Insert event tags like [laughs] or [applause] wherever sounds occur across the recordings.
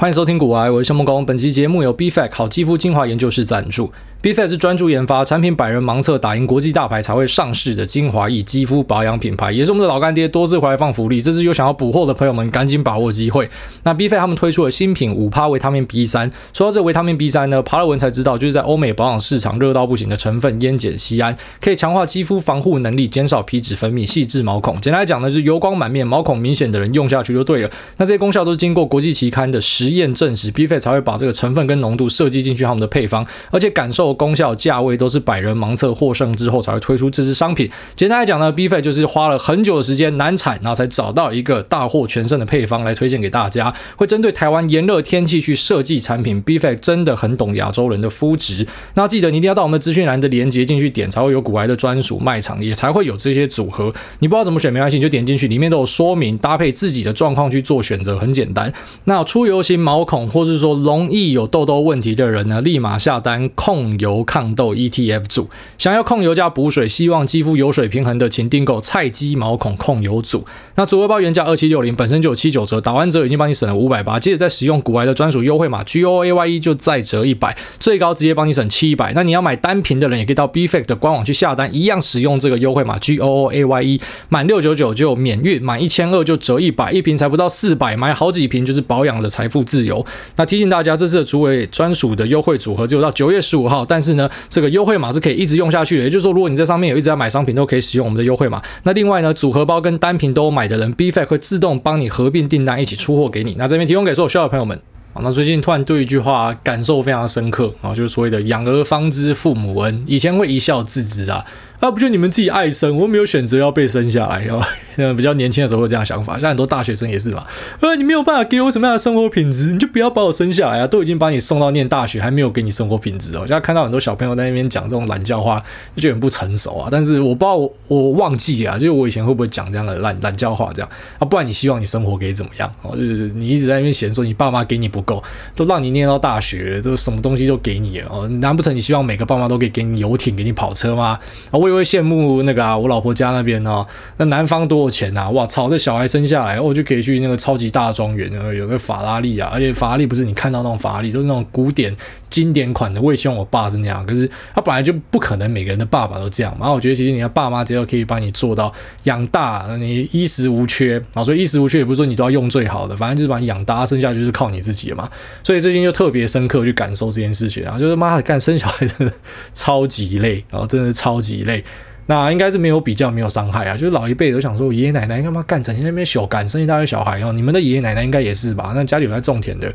欢迎收听古癌，我是谢孟恭。本期节目由 Bfac 好肌肤精华研究室赞助。Bfac 是专注研发产品百人盲测打赢国际大牌才会上市的精华液肌肤保养品牌，也是我们的老干爹。多次回来放福利，这次有想要补货的朋友们赶紧把握机会。那 Bfac 他们推出了新品五趴维他命 B 三。说到这维他命 B 三呢，爬了文才知道，就是在欧美保养市场热到不行的成分烟碱酰胺，可以强化肌肤防护能力，减少皮脂分泌，细致毛孔。简单来讲呢，就是油光满面、毛孔明显的人用下去就对了。那这些功效都是经过国际期刊的实验证实，B.F. 才会把这个成分跟浓度设计进去他们的配方，而且感受、功效、价位都是百人盲测获胜之后才会推出这支商品。简单来讲呢，B-Fact 就是花了很久的时间难产，然后才找到一个大获全胜的配方来推荐给大家。会针对台湾炎热天气去设计产品，B-Fact 真的很懂亚洲人的肤质。那记得你一定要到我们的资讯栏的链接进去点，才会有古癌的专属卖场，也才会有这些组合。你不知道怎么选没关系，你就点进去，里面都有说明，搭配自己的状况去做选择，很简单。那出游型毛孔，或是说容易有痘痘问题的人呢，立马下单控油抗痘 ETF 组。想要控油加补水，希望肌肤油水平衡的，请订购菜鸡毛孔控油组。那组合包原价二七六零，本身就有七九折，打完折已经帮你省了五百八。接着再使用股癌的专属优惠码 G O A Y E 就再折一百，最高直接帮你省七百。那你要买单瓶的人，也可以到 B-Fact 的官网去下单，一样使用这个优惠码 G O O A Y E，满六九九就免运，满一千二就折一百，一瓶才不到四百，买好几瓶就是保养的财富自由。那提醒大家，这次的主委专属的优惠组合只有到九月十五号，但是呢，这个优惠码是可以一直用下去的。也就是说，如果你在上面有一直在买商品，都可以使用我们的优惠码。那另外呢，组合包跟单品都买的人，BFAC 会自动帮你合并订单，一起出货给你。那这边提供给所有需要的朋友们。好，那最近突然对一句话感受非常深刻啊，就是所谓的“养儿方知父母恩”，以前会一笑置之啊。啊，不就你们自己爱生，我没有选择要被生下来，哦，[laughs] 比较年轻的时候会这样想法，像很多大学生也是吧。呃，你没有办法给我什么样的生活品质，你就不要把我生下来啊！都已经把你送到念大学，还没有给你生活品质哦。现在看到很多小朋友在那边讲这种懒教话，就觉得很不成熟啊。但是我不知道我，我忘记啊，就是我以前会不会讲这样的懒懒教话这样啊？不然你希望你生活可以怎么样？哦，就是你一直在那边嫌说你爸妈给你不够，都让你念到大学，都什么东西都给你哦。难不成你希望每个爸妈都可以给你游艇、给你跑车吗？啊，我就会羡慕那。个啊，我老婆家那边哦，那男方多有钱呐？哇操，这小孩生下来，我就可以去那个超级大庄园，有个法拉利啊，而且法拉利不是你看到那种法拉利，都是那种古典经典款的。我也希望我爸是那样，可是他本来就不可能每个人的爸爸都这样嘛。然后我觉得其实你的爸妈只要可以帮你做到养大，你衣食无缺啊，所以衣食无缺也不是说你都要用最好的，反正就是把你养大，生下就是靠你自己嘛。所以最近就特别深刻去感受这件事情然后，就是妈的干生小孩真的超级累，然后真的是超级累。那应该是没有比较，没有伤害啊。就是老一辈都想说，爷爷奶奶干嘛干，整天那边小干，生一大堆小孩哦。你们的爷爷奶奶应该也是吧？那家里有在种田的，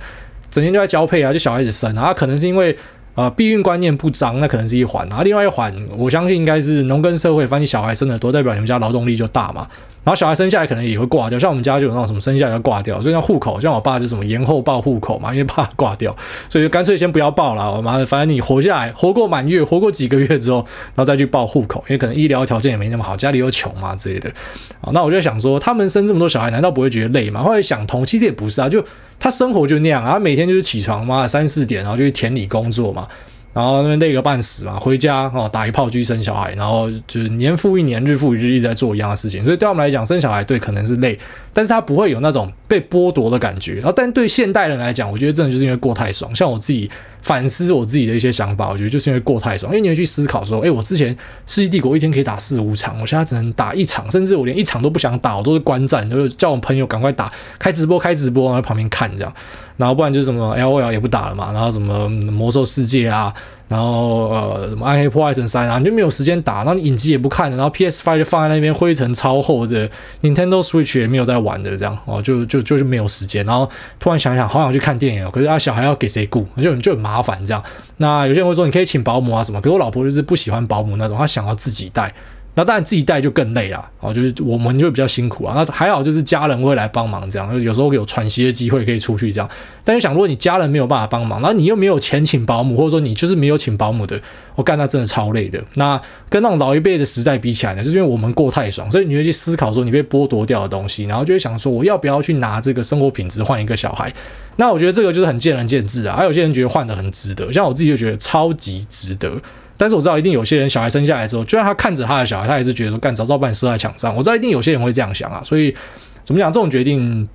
整天就在交配啊，就小孩子生啊。可能是因为呃避孕观念不彰，那可能是一环啊。另外一环，我相信应该是农耕社会，反正小孩生的多，代表你们家劳动力就大嘛。然后小孩生下来可能也会挂掉，像我们家就有那种什么生下来要挂掉，所以像户口，像我爸就什么延后报户口嘛，因为怕挂掉，所以就干脆先不要报了。我妈的，反正你活下来，活过满月，活过几个月之后，然后再去报户口，因为可能医疗条件也没那么好，家里又穷嘛之类的。啊，那我就想说，他们生这么多小孩，难道不会觉得累吗？后来想通，其实也不是啊，就他生活就那样啊，每天就是起床嘛，三四点，然后就去田里工作嘛。然后那边累个半死嘛，回家哦打一炮就生小孩，然后就是年复一年，日复一日一直在做一样的事情，所以对他们来讲，生小孩对可能是累，但是他不会有那种被剥夺的感觉。然后，但对现代人来讲，我觉得真的就是因为过太爽。像我自己反思我自己的一些想法，我觉得就是因为过太爽。因为你会去思考说，哎，我之前世纪帝国一天可以打四五场，我现在只能打一场，甚至我连一场都不想打，我都是观战，就是叫我朋友赶快打，开直播开直播，然后在旁边看这样。然后不然就是什么 LOL 也不打了嘛，然后什么魔兽世界啊，然后呃什么暗黑破坏神三啊，你就没有时间打，然后你影集也不看，然后 P S Five 就放在那边灰尘超厚的，Nintendo Switch 也没有在玩的这样哦，就就就是没有时间。然后突然想想，好想去看电影，可是啊小孩要给谁顾，就就很麻烦这样。那有些人会说你可以请保姆啊什么，可是我老婆就是不喜欢保姆那种，她想要自己带。那当然自己带就更累了哦，就是我们就比较辛苦啊。那还好就是家人会来帮忙，这样有时候有喘息的机会可以出去这样。但是想，如果你家人没有办法帮忙，然后你又没有钱请保姆，或者说你就是没有请保姆的，我干那真的超累的。那跟那种老一辈的时代比起来呢，就是因为我们过太爽，所以你会去思考说你被剥夺掉的东西，然后就会想说我要不要去拿这个生活品质换一个小孩？那我觉得这个就是很见仁见智啊。还有些人觉得换得很值得，像我自己就觉得超级值得。但是我知道，一定有些人小孩生下来之后，就算他看着他的小孩，他也是觉得说干早知道把你射在墙上。我知道一定有些人会这样想啊，所以怎么讲，这种决定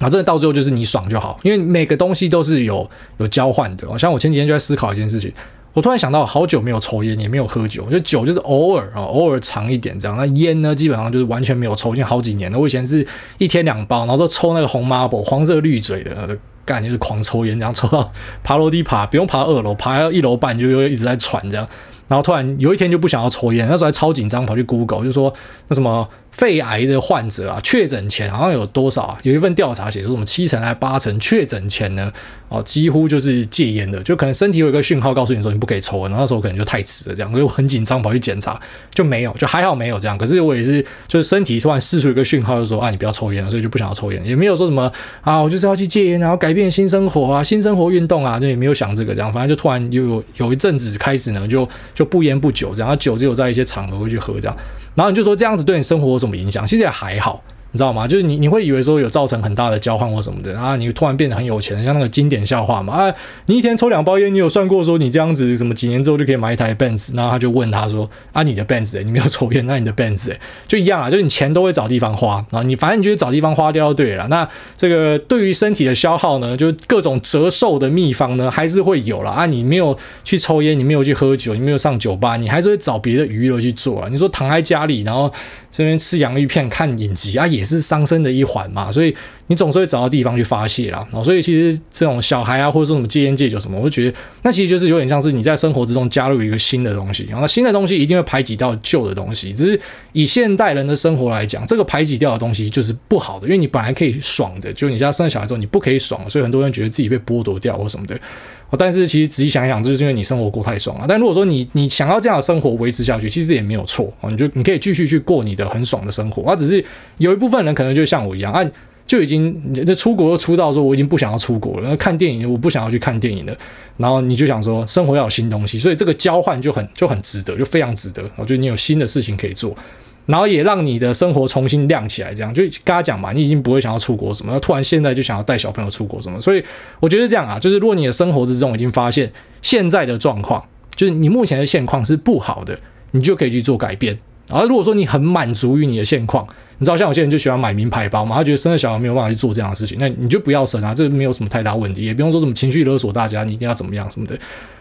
啊，真的到最后就是你爽就好，因为每个东西都是有有交换的。像我前几天就在思考一件事情，我突然想到，好久没有抽烟，也没有喝酒，就酒就是偶尔啊，偶尔尝一点这样。那烟呢，基本上就是完全没有抽，已经好几年了。我以前是一天两包，然后都抽那个红 marble 黄色绿嘴的，干就是狂抽烟，这样抽到爬楼梯爬，不用爬二楼，爬到一楼半就又一直在喘这样。然后突然有一天就不想要抽烟，那时候还超紧张，跑去 Google 就说那什么。肺癌的患者啊，确诊前好像有多少啊？有一份调查写说，什么七成还八成确诊前呢？哦，几乎就是戒烟的，就可能身体有一个讯号告诉你说你不可以抽了。然后那时候可能就太迟了，这样，所以我很紧张，跑去检查就没有，就还好没有这样。可是我也是，就是身体突然释出一个讯号，就说啊，你不要抽烟了，所以就不想要抽烟，也没有说什么啊，我就是要去戒烟，然后改变新生活啊，新生活运动啊，就也没有想这个这样。反正就突然有有一阵子开始呢，就就不烟不酒这样，酒只有在一些场合会去喝这样。然后你就说这样子对你生活什么影响？其实也还好。你知道吗？就是你你会以为说有造成很大的交换或什么的啊，你突然变得很有钱，像那个经典笑话嘛啊，你一天抽两包烟，你有算过说你这样子什么几年之后就可以买一台 Benz？然后他就问他说啊，你的 Benz、你没有抽烟，那你的 Benz、就一样啊，就是你钱都会找地方花啊，你反正你觉得找地方花掉就对了。那这个对于身体的消耗呢，就各种折寿的秘方呢，还是会有了啊。你没有去抽烟，你没有去喝酒，你没有上酒吧，你还是会找别的娱乐去做啊。你说躺在家里，然后这边吃洋芋片看影集啊，也是伤身的一环嘛，所以你总是会找到地方去发泄啦。哦，所以其实这种小孩啊，或者说什么戒烟戒酒什么，我就觉得那其实就是有点像是你在生活之中加入一个新的东西，然后新的东西一定会排挤掉旧的东西。只是以现代人的生活来讲，这个排挤掉的东西就是不好的，因为你本来可以爽的，就你家生了小孩之后你不可以爽，所以很多人觉得自己被剥夺掉或什么的。但是其实仔细想一想，就是因为你生活过太爽了。但如果说你你想要这样的生活维持下去，其实也没有错啊，你就你可以继续去过你的很爽的生活。啊，只是有一部分人可能就像我一样啊，就已经那出国又出道说我已经不想要出国了，看电影我不想要去看电影了。然后你就想说生活要有新东西，所以这个交换就很就很值得，就非常值得。我觉得你有新的事情可以做。然后也让你的生活重新亮起来，这样就跟他讲嘛，你已经不会想要出国什么，突然现在就想要带小朋友出国什么，所以我觉得这样啊，就是如果你的生活之中已经发现现在的状况，就是你目前的现况是不好的，你就可以去做改变。然后如果说你很满足于你的现况，你知道像有些人就喜欢买名牌包嘛，他觉得生了小孩没有办法去做这样的事情，那你就不要生啊，这没有什么太大问题，也不用说什么情绪勒索大家，你一定要怎么样什么的。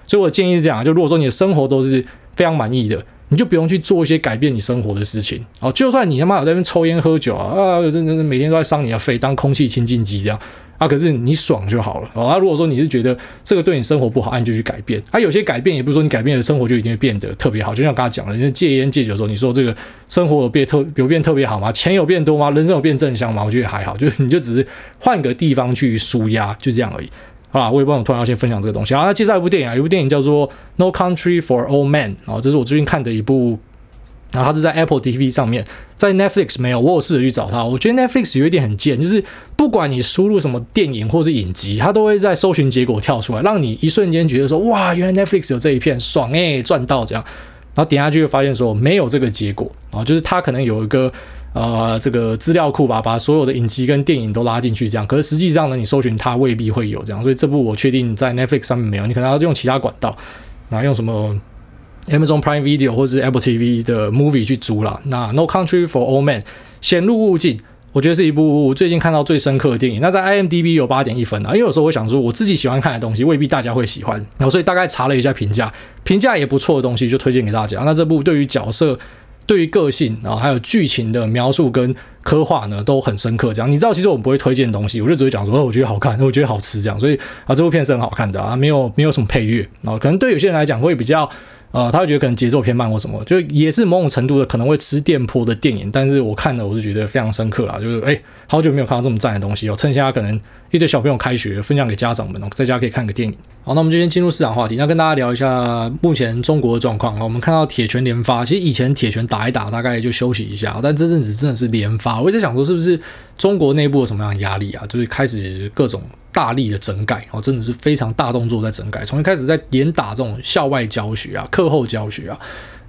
所以我的建议是这样，就如果说你的生活都是非常满意的。你就不用去做一些改变你生活的事情哦。就算你他妈有在那边抽烟喝酒啊啊，真的每天都在伤你的肺，当空气清净机这样啊。可是你爽就好了哦。啊，如果说你是觉得这个对你生活不好，那你就去改变。啊，有些改变也不是说你改变了生活就一定会变得特别好。就像刚才讲的，你戒烟戒酒的时候，你说这个生活有变特有变特别好吗？钱有变多吗？人生有变正向吗？我觉得还好，就是你就只是换个地方去舒压，就这样而已。好啦，我也不知道我突然要先分享这个东西。然后他介绍一部电影啊，一部电影叫做《No Country for Old Men》啊，这是我最近看的一部。然后它是在 Apple TV 上面，在 Netflix 没有。我有试着去找它，我觉得 Netflix 有一点很贱，就是不管你输入什么电影或是影集，它都会在搜寻结果跳出来，让你一瞬间觉得说，哇，原来 Netflix 有这一片，爽诶，赚到这样。然后点下去就发现说没有这个结果啊，就是它可能有一个呃这个资料库吧，把所有的影集跟电影都拉进去这样。可是实际上呢，你搜寻它未必会有这样，所以这部我确定在 Netflix 上面没有，你可能要用其他管道，然后用什么？Amazon Prime Video 或者是 Apple TV 的 Movie 去租了。那 No Country for Old Men 显露勿近，我觉得是一部最近看到最深刻的电影。那在 IMDB 有八点一分啊，因为有时候我想说我自己喜欢看的东西未必大家会喜欢，然后所以大概查了一下评价，评价也不错的东西就推荐给大家。那这部对于角色、对于个性啊，还有剧情的描述跟刻画呢都很深刻。这样你知道，其实我们不会推荐东西，我就只会讲说，哦，我觉得好看，我觉得好吃这样。所以啊，这部片是很好看的啊，没有 [laughs] 没有什么配乐啊，可能对有些人来讲会比较。呃，他会觉得可能节奏偏慢或什么，就也是某种程度的可能会吃电波的电影，但是我看了我是觉得非常深刻啦，就是哎，好久没有看到这么赞的东西哦，趁现在可能一堆小朋友开学，分享给家长们哦，在家可以看个电影。好，那我们就先进入市场话题，那跟大家聊一下目前中国的状况啊。我们看到铁拳连发，其实以前铁拳打一打大概就休息一下，但这阵子真的是连发，我一直想说是不是中国内部有什么样的压力啊？就是开始各种。大力的整改哦，真的是非常大动作在整改。从一开始在严打这种校外教学啊、课后教学啊，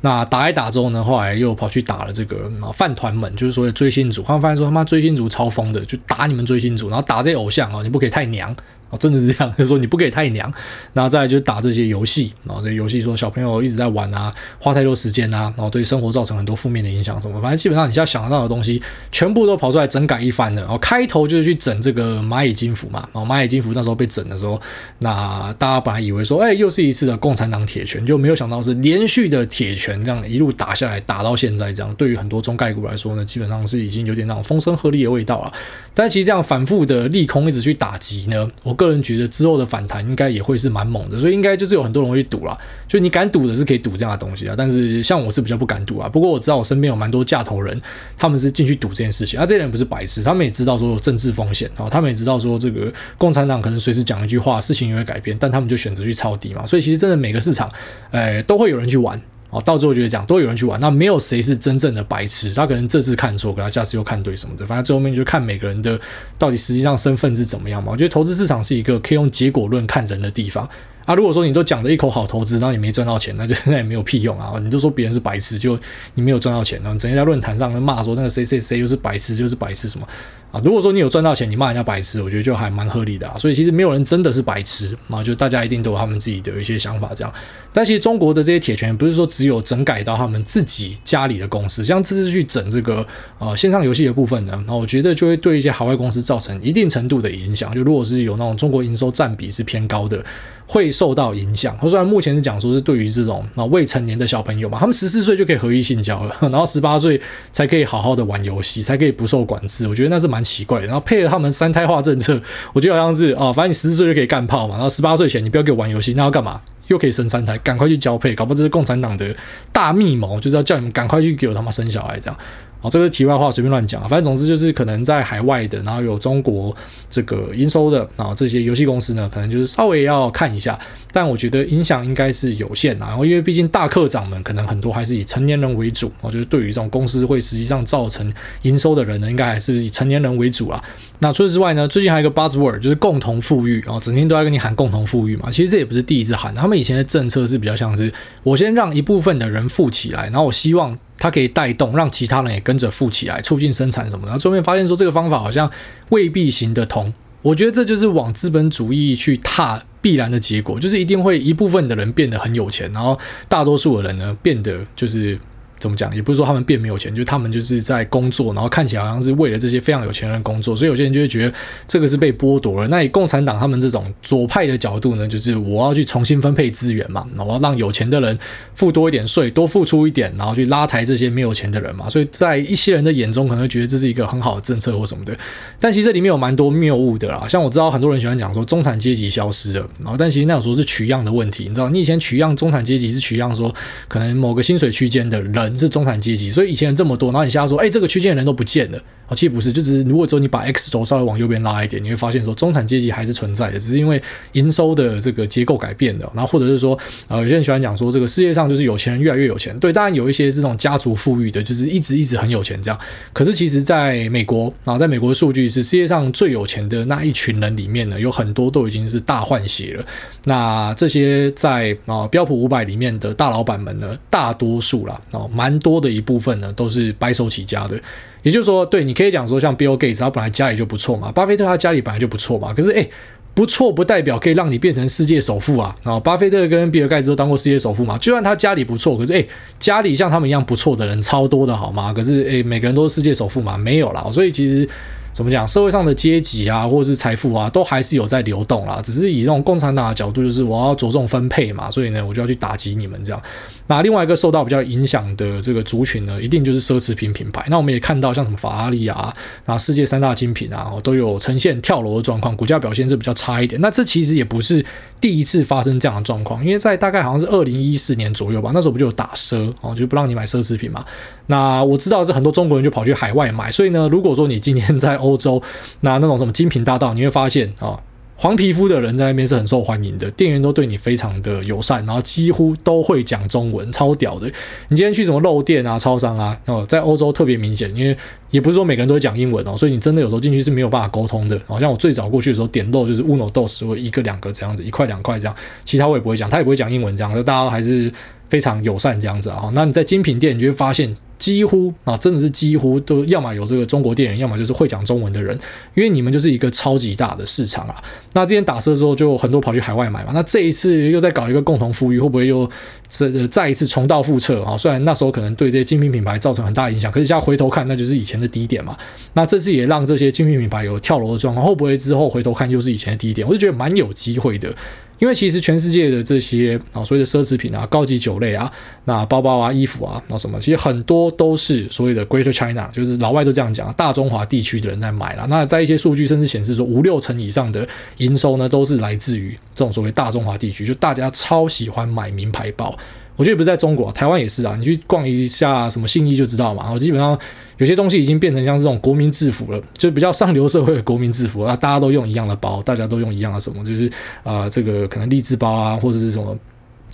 那打一打之后呢，后来又跑去打了这个饭团们，就是说追星族。他们发现说他妈追星族超疯的，就打你们追星族，然后打这些偶像啊，你不可以太娘真的是这样，[laughs] 就是说你不可以太娘。然后再就打这些游戏，然后这些游戏说小朋友一直在玩啊，花太多时间啊，然后对生活造成很多负面的影响什么，反正基本上你现在想得到的东西，全部都跑出来整改一番了。然后开头就是去整这个蚂蚁金服嘛，然后蚂蚁金服那时候被整的时候，那大家本来以为说，哎，又是一次的共产党铁拳，就没有想到是连续的铁拳这样一路打下来，打到现在这样，对于很多中概股来说呢，基本上是已经有点那种风声鹤唳的味道了。但其实这样反复的利空一直去打击呢，我个个人觉得之后的反弹应该也会是蛮猛的，所以应该就是有很多人会去赌了。就你敢赌的是可以赌这样的东西啊，但是像我是比较不敢赌啊。不过我知道我身边有蛮多架头人，他们是进去赌这件事情。啊，这些人不是白痴，他们也知道说有政治风险啊，他们也知道说这个共产党可能随时讲一句话，事情也会改变，但他们就选择去抄底嘛。所以其实真的每个市场，哎，都会有人去玩。哦，到最后觉得讲都有人去玩，那没有谁是真正的白痴。他可能这次看错，可他下次又看对什么的。反正最后面就看每个人的到底实际上身份是怎么样嘛。我觉得投资市场是一个可以用结果论看人的地方啊。如果说你都讲的一口好投资，然后你没赚到钱，那就 [laughs] 那也没有屁用啊。你都说别人是白痴，就你没有赚到钱，然后整天在论坛上骂说那个谁谁谁又是白痴，又是白痴什么。啊，如果说你有赚到钱，你骂人家白痴，我觉得就还蛮合理的啊。所以其实没有人真的是白痴啊，就大家一定都有他们自己的一些想法这样。但其实中国的这些铁拳不是说只有整改到他们自己家里的公司，像这次去整这个呃线上游戏的部分呢，那我觉得就会对一些海外公司造成一定程度的影响。就如果是有那种中国营收占比是偏高的。会受到影响。虽然目前是讲说是对于这种啊未成年的小朋友嘛，他们十四岁就可以合意性交了，然后十八岁才可以好好的玩游戏，才可以不受管制。我觉得那是蛮奇怪。然后配合他们三胎化政策，我觉得好像是啊，反正你十四岁就可以干炮嘛，然后十八岁前你不要给我玩游戏，那要干嘛？又可以生三胎，赶快去交配，搞不好这是共产党的大密谋，就是要叫你们赶快去给我他妈生小孩这样。好，这个题外话随便乱讲，反正总之就是可能在海外的，然后有中国这个营收的，然后这些游戏公司呢，可能就是稍微要看一下，但我觉得影响应该是有限的，然后因为毕竟大课长们可能很多还是以成年人为主，我觉得对于这种公司会实际上造成营收的人呢，应该还是以成年人为主啊。那除此之外呢，最近还有一个 buzzword 就是共同富裕啊，整天都在跟你喊共同富裕嘛，其实这也不是第一次喊，他们以前的政策是比较像是我先让一部分的人富起来，然后我希望。它可以带动，让其他人也跟着富起来，促进生产什么的。然后最后面发现说，这个方法好像未必行得通。我觉得这就是往资本主义去踏必然的结果，就是一定会一部分的人变得很有钱，然后大多数的人呢变得就是。怎么讲？也不是说他们变没有钱，就他们就是在工作，然后看起来好像是为了这些非常有钱人工作，所以有些人就会觉得这个是被剥夺了。那以共产党他们这种左派的角度呢，就是我要去重新分配资源嘛，我要让有钱的人付多一点税，多付出一点，然后去拉抬这些没有钱的人嘛。所以在一些人的眼中，可能会觉得这是一个很好的政策或什么的。但其实这里面有蛮多谬误的啦。像我知道很多人喜欢讲说中产阶级消失了，然后但其实那有时候是取样的问题。你知道，你以前取样中产阶级是取样说可能某个薪水区间的人。是中产阶级，所以以前人这么多，然后你现在说，哎，这个区间的人都不见了。啊，其实不是，就是如果说你把 X 轴稍微往右边拉一点，你会发现说中产阶级还是存在的，只是因为营收的这个结构改变了。然后或者是说，呃，有些人喜欢讲说，这个世界上就是有钱人越来越有钱。对，当然有一些这种家族富裕的，就是一直一直很有钱这样。可是其实在美国，然后在美国的数据是世界上最有钱的那一群人里面呢，有很多都已经是大换血了。那这些在啊标普五百里面的大老板们呢，大多数啦，哦，蛮多的一部分呢，都是白手起家的。也就是说，对，你可以讲说，像 Bill Gates，他本来家里就不错嘛，巴菲特他家里本来就不错嘛。可是，诶，不错不代表可以让你变成世界首富啊。然后，巴菲特跟比尔盖茨都当过世界首富嘛。就算他家里不错，可是，诶，家里像他们一样不错的人超多的好吗？可是，诶，每个人都是世界首富嘛？没有啦。所以，其实怎么讲，社会上的阶级啊，或者是财富啊，都还是有在流动啦。只是以这种共产党的角度，就是我要着重分配嘛，所以呢，我就要去打击你们这样。那另外一个受到比较影响的这个族群呢，一定就是奢侈品品牌。那我们也看到，像什么法拉利啊，那世界三大精品啊，都有呈现跳楼的状况，股价表现是比较差一点。那这其实也不是第一次发生这样的状况，因为在大概好像是二零一四年左右吧，那时候不就有打奢哦，就不让你买奢侈品嘛。那我知道是很多中国人就跑去海外买，所以呢，如果说你今天在欧洲，那那种什么精品大道，你会发现啊。哦黄皮肤的人在那边是很受欢迎的，店员都对你非常的友善，然后几乎都会讲中文，超屌的。你今天去什么肉店啊、超商啊，哦，在欧洲特别明显，因为也不是说每个人都会讲英文哦，所以你真的有时候进去是没有办法沟通的。好像我最早过去的时候点肉就是 uno dos 或一个两个这样子，一块两块这样，其他我也不会讲，他也不会讲英文这样，大家还是非常友善这样子啊。那你在精品店，你就会发现。几乎啊，真的是几乎都要么有这个中国店员，要么就是会讲中文的人，因为你们就是一个超级大的市场啊。那之前打折之后，就很多跑去海外买嘛。那这一次又在搞一个共同富裕，会不会又这再一次重蹈覆辙啊？虽然那时候可能对这些精品品牌造成很大影响，可是现在回头看，那就是以前的低点嘛。那这次也让这些精品品牌有跳楼的状况，会不会之后回头看又是以前的低点？我就觉得蛮有机会的。因为其实全世界的这些啊，所谓的奢侈品啊、高级酒类啊、那包包啊、衣服啊，那什么，其实很多都是所谓的 Greater China，就是老外都这样讲，大中华地区的人在买了。那在一些数据甚至显示说，五六成以上的营收呢，都是来自于这种所谓大中华地区，就大家超喜欢买名牌包。我觉得不是在中国，台湾也是啊。你去逛一下什么信义就知道嘛。我基本上有些东西已经变成像这种国民制服了，就比较上流社会的国民制服啊，大家都用一样的包，大家都用一样的什么，就是啊、这个可能励志包啊，或者是什么。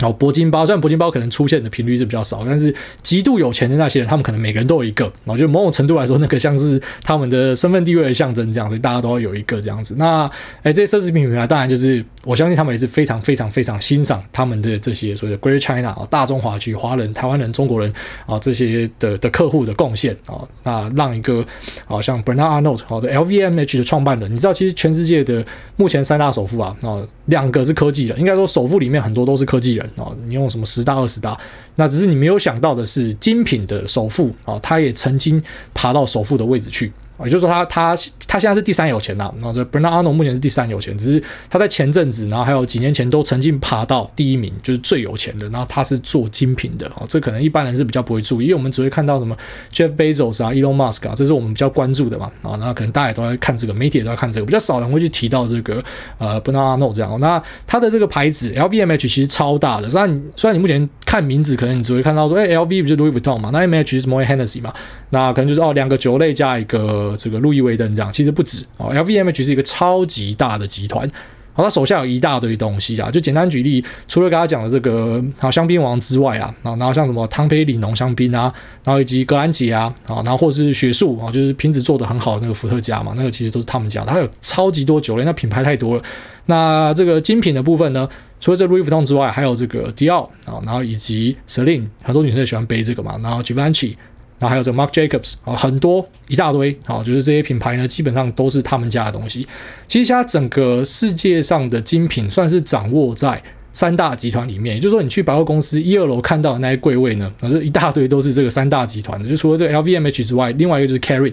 然后铂金包，虽然铂金包可能出现的频率是比较少，但是极度有钱的那些人，他们可能每个人都有一个。然后就某种程度来说，那个像是他们的身份地位的象征这样，所以大家都要有一个这样子。那哎，这些奢侈品品牌，当然就是我相信他们也是非常非常非常欣赏他们的这些所谓的 Great China 啊，大中华区华人、台湾人、中国人啊这些的的客户的贡献啊，那让一个啊像 Bernard Arnault 好的 LVMH 的创办人，你知道其实全世界的目前三大首富啊啊两个是科技人，应该说首富里面很多都是科技人。哦，你用什么十大二十大？那只是你没有想到的是，精品的首富啊，他也曾经爬到首富的位置去。也就是说他，他他现在是第三有钱呐。然后这 Bernard Arnault 目前是第三有钱，只是他在前阵子，然后还有几年前都曾经爬到第一名，就是最有钱的。然后他是做精品的哦，这可能一般人是比较不会注意，因为我们只会看到什么 Jeff Bezos 啊、Elon Musk 啊，这是我们比较关注的嘛。啊，那可能大家也都在看这个，媒体也都在看这个，比较少人会去提到这个呃 Bernard Arnault 这样。那他的这个牌子 LVMH 其实超大的，虽然虽然你目前看名字，可能你只会看到说，哎，LV 不是 Louis Vuitton 嘛，那 MH 是 Moet Hennessy 嘛，那可能就是哦两个酒类加一个这个路易威登。这样其实不止哦，LVMH 是一个超级大的集团，好，他手下有一大堆东西啊。就简单举例，除了刚才讲的这个好香槟王之外啊，然后然后像什么汤培里浓香槟啊，然后以及格兰杰啊，啊，然后或者是雪树啊，就是瓶子做的很好的那个伏特加嘛，那个其实都是他们家的。它有超级多酒类，那品牌太多了。那这个精品的部分呢，除了这 Louis Vuitton 之外，还有这个迪奥啊，然后以及 Celine，很多女生也喜欢背这个嘛，然后 Givenchy。然后还有这个 Marc Jacobs 啊，很多一大堆啊，就是这些品牌呢，基本上都是他们家的东西。其实现在整个世界上的精品算是掌握在三大集团里面，也就是说，你去百货公司一二楼看到的那些柜位呢，啊，这一大堆都是这个三大集团的。就除了这个 LVMH 之外，另外一个就是 Carry。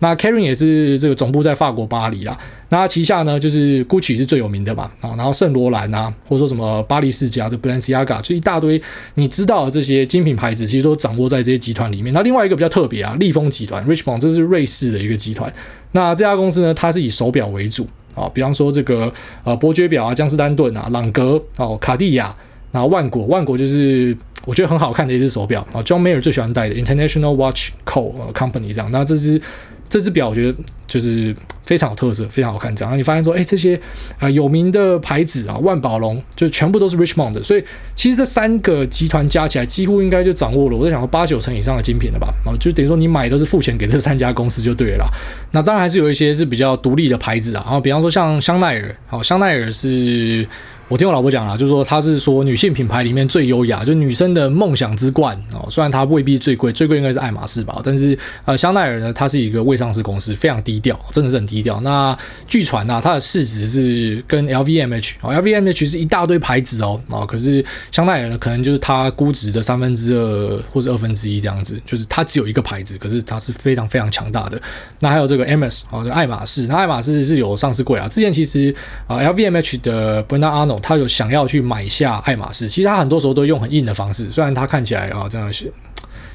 那 Kering 也是这个总部在法国巴黎啦。那旗下呢，就是 Gucci 是最有名的嘛，啊，然后圣罗兰啊，或者说什么巴黎世家，这 Balenciaga，就一大堆你知道的这些精品牌子，其实都掌握在这些集团里面。那另外一个比较特别啊，利丰集团 Richemont，这是瑞士的一个集团。那这家公司呢，它是以手表为主啊，比方说这个呃伯爵表啊、江诗丹顿啊、朗格哦、卡地亚，然后万国，万国就是我觉得很好看的一只手表啊，John Mayer 最喜欢戴的 International Watch Co. Company 这样。那这支。这只表我觉得就是非常有特色，非常好看。这样，你发现说，哎，这些啊、有名的牌子啊，万宝龙就全部都是 Richmond 的，所以其实这三个集团加起来，几乎应该就掌握了。我在想说，八九成以上的精品了吧？啊，就等于说你买都是付钱给这三家公司就对了。那当然还是有一些是比较独立的牌子啊，然后比方说像香奈儿，好，香奈儿是。我听我老婆讲了，就是说她是说女性品牌里面最优雅，就女生的梦想之冠哦。虽然它未必最贵，最贵应该是爱马仕吧。但是呃，香奈儿呢，它是一个未上市公司，非常低调，真的是很低调。那据传呐，它的市值是跟 LVMH 哦，LVMH 是一大堆牌子哦啊，可是香奈儿呢，可能就是它估值的三分之二或者二分之一这样子，就是它只有一个牌子，可是它是非常非常强大的。那还有这个 e m e s 哦，就爱马仕，那爱马仕是有上市柜啊。之前其实啊，LVMH 的 Bernard Arnault 他有想要去买下爱马仕，其实他很多时候都用很硬的方式，虽然他看起来啊这样是，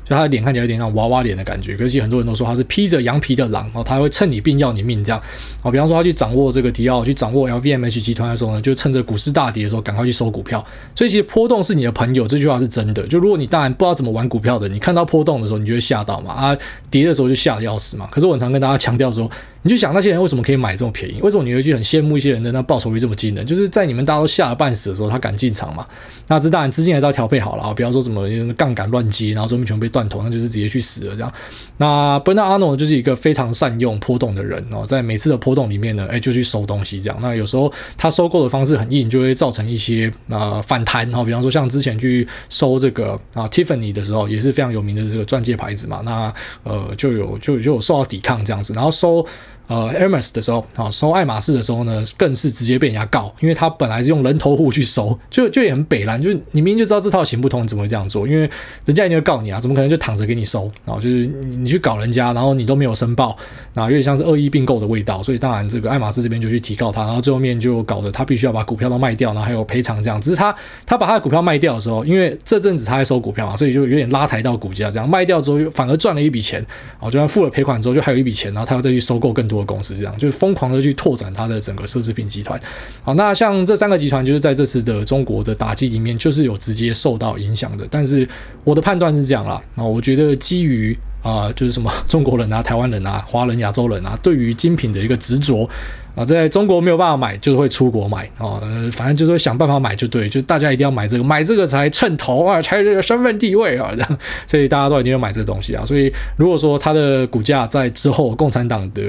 就他的脸看起来有点像娃娃脸的感觉，可是其实很多人都说他是披着羊皮的狼哦，他会趁你病要你命这样哦。比方说他去掌握这个迪奥，去掌握 LVMH 集团的时候呢，就趁着股市大跌的时候赶快去收股票。所以其实波动是你的朋友，这句话是真的。就如果你当然不知道怎么玩股票的，你看到波动的时候，你就会吓到嘛啊，跌的时候就吓得要死嘛。可是我很常跟大家强调说。你就想那些人为什么可以买这么便宜？为什么你会去很羡慕一些人的那报酬率这么惊人？就是在你们大家都吓得半死的时候，他敢进场嘛？那这当然资金还是要调配好了啊，不要说什么杠杆乱接，然后后面全部被断头，那就是直接去死了这样。那 Bernard Arnault 就是一个非常善用波动的人哦，在每次的波动里面呢，哎，就去收东西这样。那有时候他收购的方式很硬，就会造成一些呃反弹哈。比方说像之前去收这个啊 Tiffany 的时候，也是非常有名的这个钻戒牌子嘛，那呃就有就就有受到抵抗这样子，然后收。呃，Hermes 的时候啊，收爱马仕的时候呢，更是直接被人家告，因为他本来是用人头户去收，就就也很北蓝，就是你明明就知道这套行不通，你怎么会这样做？因为人家一定会告你啊，怎么可能就躺着给你收？然后就是你去搞人家，然后你都没有申报，那有点像是恶意并购的味道，所以当然这个爱马仕这边就去提告他，然后最后面就搞得他必须要把股票都卖掉，然后还有赔偿这样。只是他他把他的股票卖掉的时候，因为这阵子他在收股票嘛，所以就有点拉抬到股价，这样卖掉之后又反而赚了一笔钱，啊，就算付了赔款之后，就还有一笔钱，然后他要再去收购更多的公司，这样就是。疯狂的去拓展它的整个奢侈品集团，好，那像这三个集团就是在这次的中国的打击里面，就是有直接受到影响的。但是我的判断是这样啦，啊，我觉得基于啊，就是什么中国人啊、台湾人啊、华人、亚洲人啊，对于精品的一个执着。啊，在中国没有办法买，就会出国买啊，呃，反正就是想办法买就对，就大家一定要买这个，买这个才称头啊，才这个身份地位啊，这样，所以大家都一定要买这个东西啊。所以如果说它的股价在之后共产党的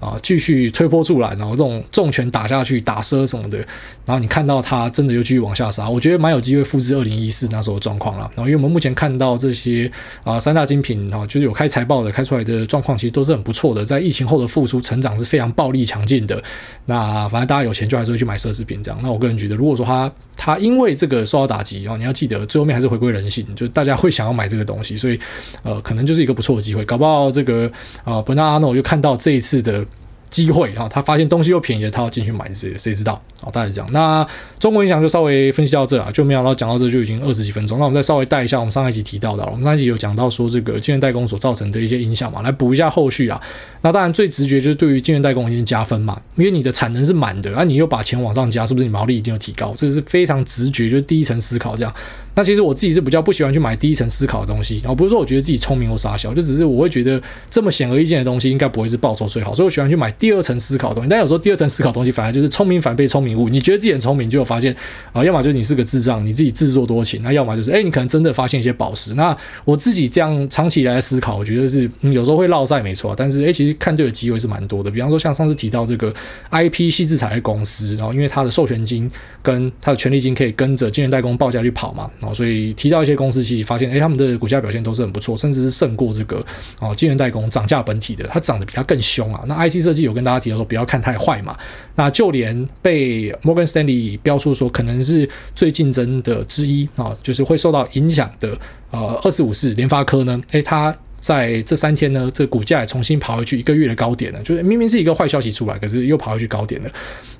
啊继续推波助澜，然后这种重拳打下去打奢什么的，然后你看到它真的又继续往下杀，我觉得蛮有机会复制二零一四那时候的状况了。然后因为我们目前看到这些啊三大精品啊，就是有开财报的开出来的状况，其实都是很不错的，在疫情后的复苏成长是非常暴力强劲的。那反正大家有钱就还是会去买奢侈品这样。那我个人觉得，如果说他他因为这个受到打击啊，你要记得最后面还是回归人性，就大家会想要买这个东西，所以呃，可能就是一个不错的机会。搞不好这个啊，本纳阿诺又看到这一次的。机会哈，他发现东西又便宜，他要进去买这些，谁知道？好，大概是这样。那中国影响就稍微分析到这了，就没想到讲到这就已经二十几分钟。那我们再稍微带一下我们上一集提到的，我们上一集有讲到说这个晶圆代工所造成的一些影响嘛，来补一下后续啊。那当然最直觉就是对于晶圆代工一定加分嘛，因为你的产能是满的，那、啊、你又把钱往上加，是不是你毛利一定要提高？这个是非常直觉，就是第一层思考这样。那其实我自己是比较不喜欢去买第一层思考的东西，然后不是说我觉得自己聪明或傻小，就只是我会觉得这么显而易见的东西应该不会是报酬最好，所以我喜欢去买第二层思考的东西。但有时候第二层思考的东西反而就是聪明反被聪明误，你觉得自己很聪明，就有发现啊，要么就是你是个智障，你自己自作多情；那要么就是哎，你可能真的发现一些宝石。那我自己这样长期以来思考，我觉得是、嗯、有时候会落赛没错，但是哎，其实看对的机会是蛮多的。比方说像上次提到这个 IP 矽智财的公司，然后因为它的授权金跟它的权利金可以跟着晶圆代工报价去跑嘛，哦所以提到。一些公司其实发现，哎，他们的股价表现都是很不错，甚至是胜过这个哦，晶圆代工涨价本体的，它涨得比它更凶啊。那 IC 设计有跟大家提到说，不要看太坏嘛。那就连被 Morgan Stanley 标出说可能是最竞争的之一啊，就是会受到影响的呃二十五四联发科呢，哎，它在这三天呢，这股价也重新跑回去一个月的高点了，就是明明是一个坏消息出来，可是又跑回去高点了。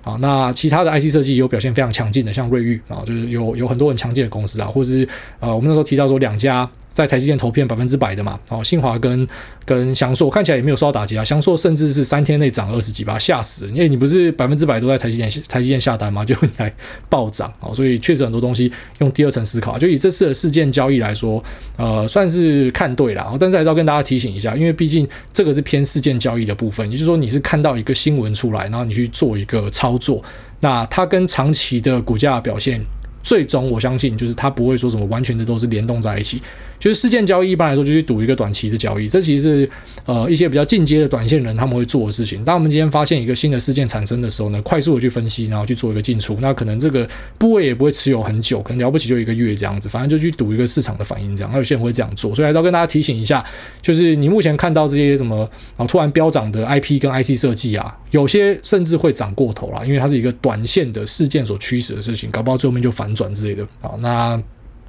好，那其他的 IC 设计有表现非常强劲的，像瑞昱啊，就是有有很多很强劲的公司啊，或者是呃，我们那时候提到说两家。在台积电投片百分之百的嘛，哦，新华跟跟翔硕看起来也没有受到打击啊，翔硕甚至是三天内涨二十几吧，吓死！因为你不是百分之百都在台积电台积电下单吗？[laughs] 就你还暴涨哦，所以确实很多东西用第二层思考。就以这次的事件交易来说，呃，算是看对了，但是还要跟大家提醒一下，因为毕竟这个是偏事件交易的部分，也就是说你是看到一个新闻出来，然后你去做一个操作，那它跟长期的股价表现，最终我相信就是它不会说什么完全的都是联动在一起。就是事件交易，一般来说就去赌一个短期的交易，这其实是呃一些比较进阶的短线人他们会做的事情。当我们今天发现一个新的事件产生的时候呢，快速的去分析，然后去做一个进出，那可能这个部位也不会持有很久，可能了不起就一个月这样子，反正就去赌一个市场的反应这样。那有些人会这样做，所以还是要跟大家提醒一下，就是你目前看到这些什么啊突然飙涨的 IP 跟 IC 设计啊，有些甚至会涨过头啦，因为它是一个短线的事件所驱使的事情，搞不好最后面就反转之类的啊那。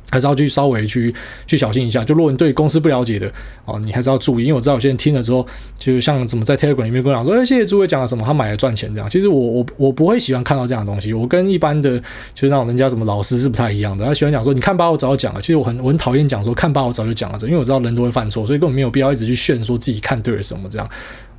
还是要去稍微去去小心一下。就如果你对公司不了解的哦，你还是要注意，因为我知道有些人听了之后，就像怎么在 Telegram 里面跟我讲说，哎，谢谢诸位讲了什么，他买了赚钱这样。其实我我我不会喜欢看到这样的东西。我跟一般的就是那种人家什么老师是不太一样的。他喜欢讲说，你看吧，我早就讲了。其实我很我很讨厌讲说看吧，我早就讲了，因为我知道人都会犯错，所以根本没有必要一直去炫说自己看对了什么这样。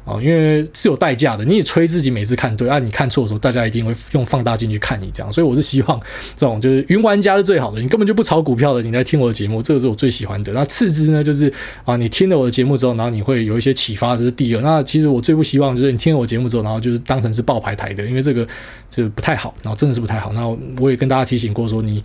啊，因为是有代价的。你也吹自己每次看对啊，你看错的时候，大家一定会用放大镜去看你这样。所以我是希望这种就是云玩家是最好的，你根本就不炒股票的，你来听我的节目，这个是我最喜欢的。那次之呢，就是啊，你听了我的节目之后，然后你会有一些启发，这是第二。那其实我最不希望就是你听了我节目之后，然后就是当成是报牌台的，因为这个就不太好，然后真的是不太好。那我也跟大家提醒过说你。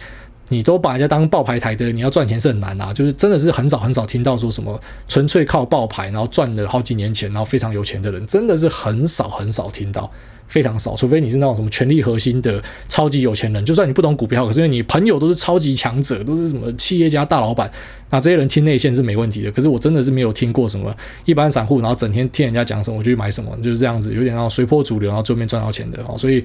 你都把人家当爆牌台的，你要赚钱是很难啊，就是真的是很少很少听到说什么纯粹靠爆牌，然后赚了好几年钱，然后非常有钱的人，真的是很少很少听到。非常少，除非你是那种什么权力核心的超级有钱人，就算你不懂股票，可是因为你朋友都是超级强者，都是什么企业家大老板，那这些人听内线是没问题的。可是我真的是没有听过什么一般散户，然后整天听人家讲什么我就去买什么，就是这样子，有点让随波逐流，然后最后面赚到钱的哦。所以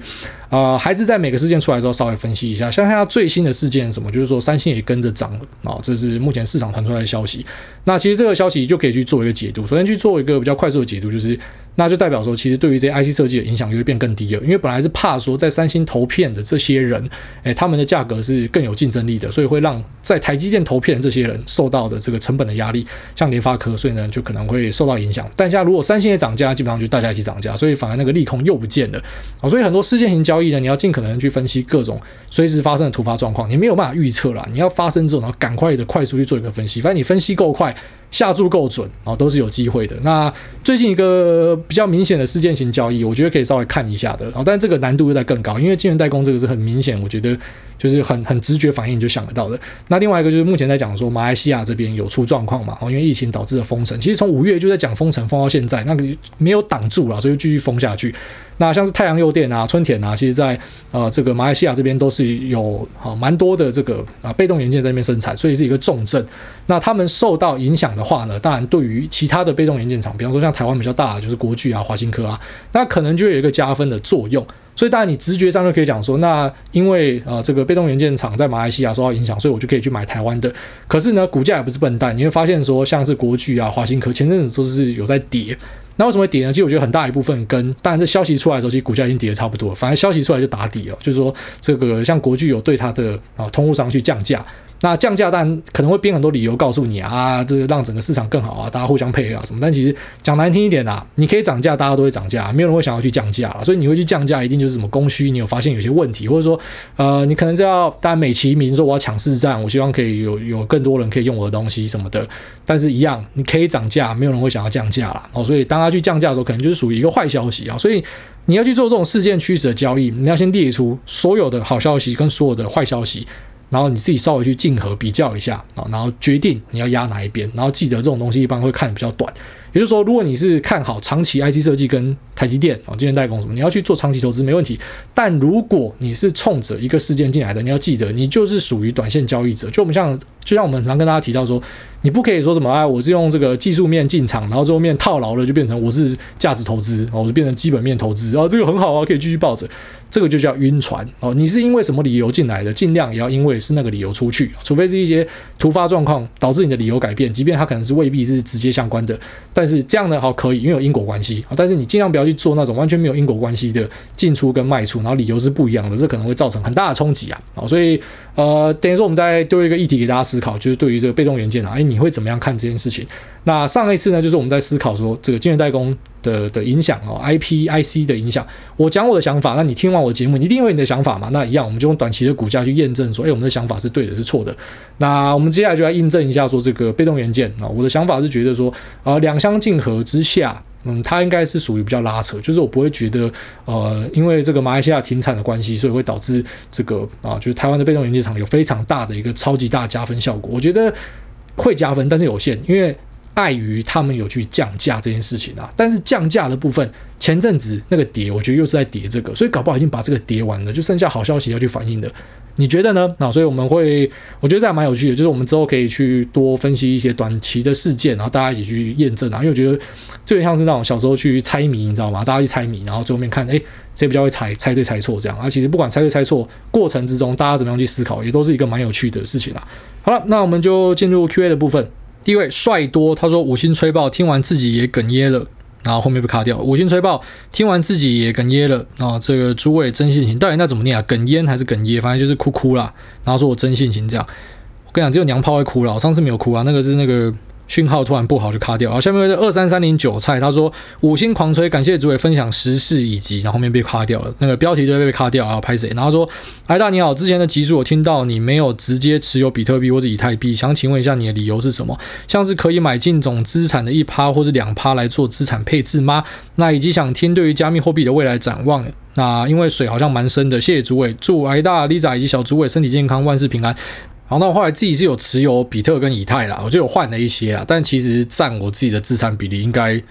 啊、呃，还是在每个事件出来之后稍微分析一下，像他最新的事件什么，就是说三星也跟着涨了啊，这是目前市场传出来的消息。那其实这个消息就可以去做一个解读，首先去做一个比较快速的解读，就是。那就代表说，其实对于这些 IC 设计的影响就会变更低了，因为本来是怕说在三星投片的这些人，诶，他们的价格是更有竞争力的，所以会让在台积电投片的这些人受到的这个成本的压力，像联发科，所以呢就可能会受到影响。但现在如果三星也涨价，基本上就大家一起涨价，所以反而那个利空又不见了啊。所以很多事件型交易呢，你要尽可能去分析各种随时发生的突发状况，你没有办法预测啦，你要发生之后，然后赶快的快速去做一个分析，反正你分析够快。下注够准啊，都是有机会的。那最近一个比较明显的事件型交易，我觉得可以稍微看一下的啊，但这个难度又在更高，因为金融代工这个是很明显，我觉得就是很很直觉反应你就想得到的。那另外一个就是目前在讲说马来西亚这边有出状况嘛，哦因为疫情导致的封城，其实从五月就在讲封城，封到现在，那个没有挡住了，所以继续封下去。那像是太阳诱电啊、春田啊，其实在呃这个马来西亚这边都是有好蛮多的这个啊被动元件在那边生产，所以是一个重镇。那他们受到影响的话呢，当然对于其他的被动元件厂，比方说像台湾比较大的就是国巨啊、华新科啊，那可能就有一个加分的作用。所以当然你直觉上就可以讲说，那因为呃这个被动元件厂在马来西亚受到影响，所以我就可以去买台湾的。可是呢，股价也不是笨蛋，你会发现说像是国巨啊、华新科前阵子都是有在跌。那为什么会跌呢？其实我觉得很大一部分跟当然这消息出来的时候，其实股价已经跌得差不多了。反正消息出来就打底了，就是说这个像国巨有对它的啊通路商去降价。那降价，但可能会编很多理由告诉你啊，这个让整个市场更好啊，大家互相配合啊什么。但其实讲难听一点啊，你可以涨价，大家都会涨价，没有人会想要去降价了。所以你会去降价，一定就是什么供需，你有发现有些问题，或者说呃，你可能是要大家美其名说我要抢市占，我希望可以有有更多人可以用我的东西什么的。但是一样，你可以涨价，没有人会想要降价了哦。所以当他去降价的时候，可能就是属于一个坏消息啊。所以你要去做这种事件趋势的交易，你要先列出所有的好消息跟所有的坏消息。然后你自己稍微去竞合比较一下啊，然后决定你要压哪一边。然后记得这种东西一般会看比较短，也就是说，如果你是看好长期 IC 设计跟台积电啊，晶圆代工什么，你要去做长期投资没问题。但如果你是冲着一个事件进来的，你要记得你就是属于短线交易者。就我们像，就像我们常跟大家提到说。你不可以说什么哎，我是用这个技术面进场，然后最后面套牢了，就变成我是价值投资，哦，我就变成基本面投资，啊，这个很好啊，可以继续抱着，这个就叫晕船哦。你是因为什么理由进来的？尽量也要因为是那个理由出去，除非是一些突发状况导致你的理由改变，即便它可能是未必是直接相关的，但但是这样呢好可以，因为有因果关系啊。但是你尽量不要去做那种完全没有因果关系的进出跟卖出，然后理由是不一样的，这可能会造成很大的冲击啊。啊，所以呃，等于说我们再丢一个议题给大家思考，就是对于这个被动元件啊，哎，你会怎么样看这件事情？那上一次呢，就是我们在思考说这个晶圆代工的的影响哦，IP、IC 的影响。我讲我的想法，那你听完我的节目，你一定有你的想法嘛？那一样，我们就用短期的股价去验证说，哎，我们的想法是对的，是错的。那我们接下来就来印证一下说，这个被动元件啊，我的想法是觉得说，呃，两相竞合之下，嗯，它应该是属于比较拉扯，就是我不会觉得，呃，因为这个马来西亚停产的关系，所以会导致这个啊，就是台湾的被动元件厂有非常大的一个超级大加分效果。我觉得。会加分，但是有限，因为碍于他们有去降价这件事情啊。但是降价的部分，前阵子那个跌，我觉得又是在跌这个，所以搞不好已经把这个跌完了，就剩下好消息要去反映的。你觉得呢？那所以我们会，我觉得这还蛮有趣的，就是我们之后可以去多分析一些短期的事件，然后大家一起去验证啊。因为我觉得就有点像是那种小时候去猜谜，你知道吗？大家去猜谜，然后最后面看，哎，谁比较会猜，猜对猜错这样。啊，其实不管猜对猜错，过程之中大家怎么样去思考，也都是一个蛮有趣的事情啊。好了，那我们就进入 Q&A 的部分。第一位帅多，他说五星吹爆，听完自己也哽咽了，然后后面被卡掉。五星吹爆，听完自己也哽咽了。啊，这个诸位真性情，到底那怎么念啊？哽咽还是哽咽？反正就是哭哭啦。然后说我真性情这样。我跟你讲，只有娘炮会哭了，我上次没有哭啊，那个是那个讯号突然不好就卡掉。好，下面是二三三零韭菜，他说五星狂吹，感谢主委分享时事以及，然后面被卡掉了，那个标题都被卡掉啊，拍谁？然后说，艾 [laughs] 大你好，之前的集数我听到你没有直接持有比特币或者以太币，想请问一下你的理由是什么？像是可以买进总资产的一趴或者两趴来做资产配置吗？那以及想听对于加密货币的未来展望。那因为水好像蛮深的，谢谢主委，祝艾大、Lisa 以及小主委身体健康，万事平安。好，那我后来自己是有持有比特跟以太啦，我就有换了一些啦，但其实占我自己的资产比例应该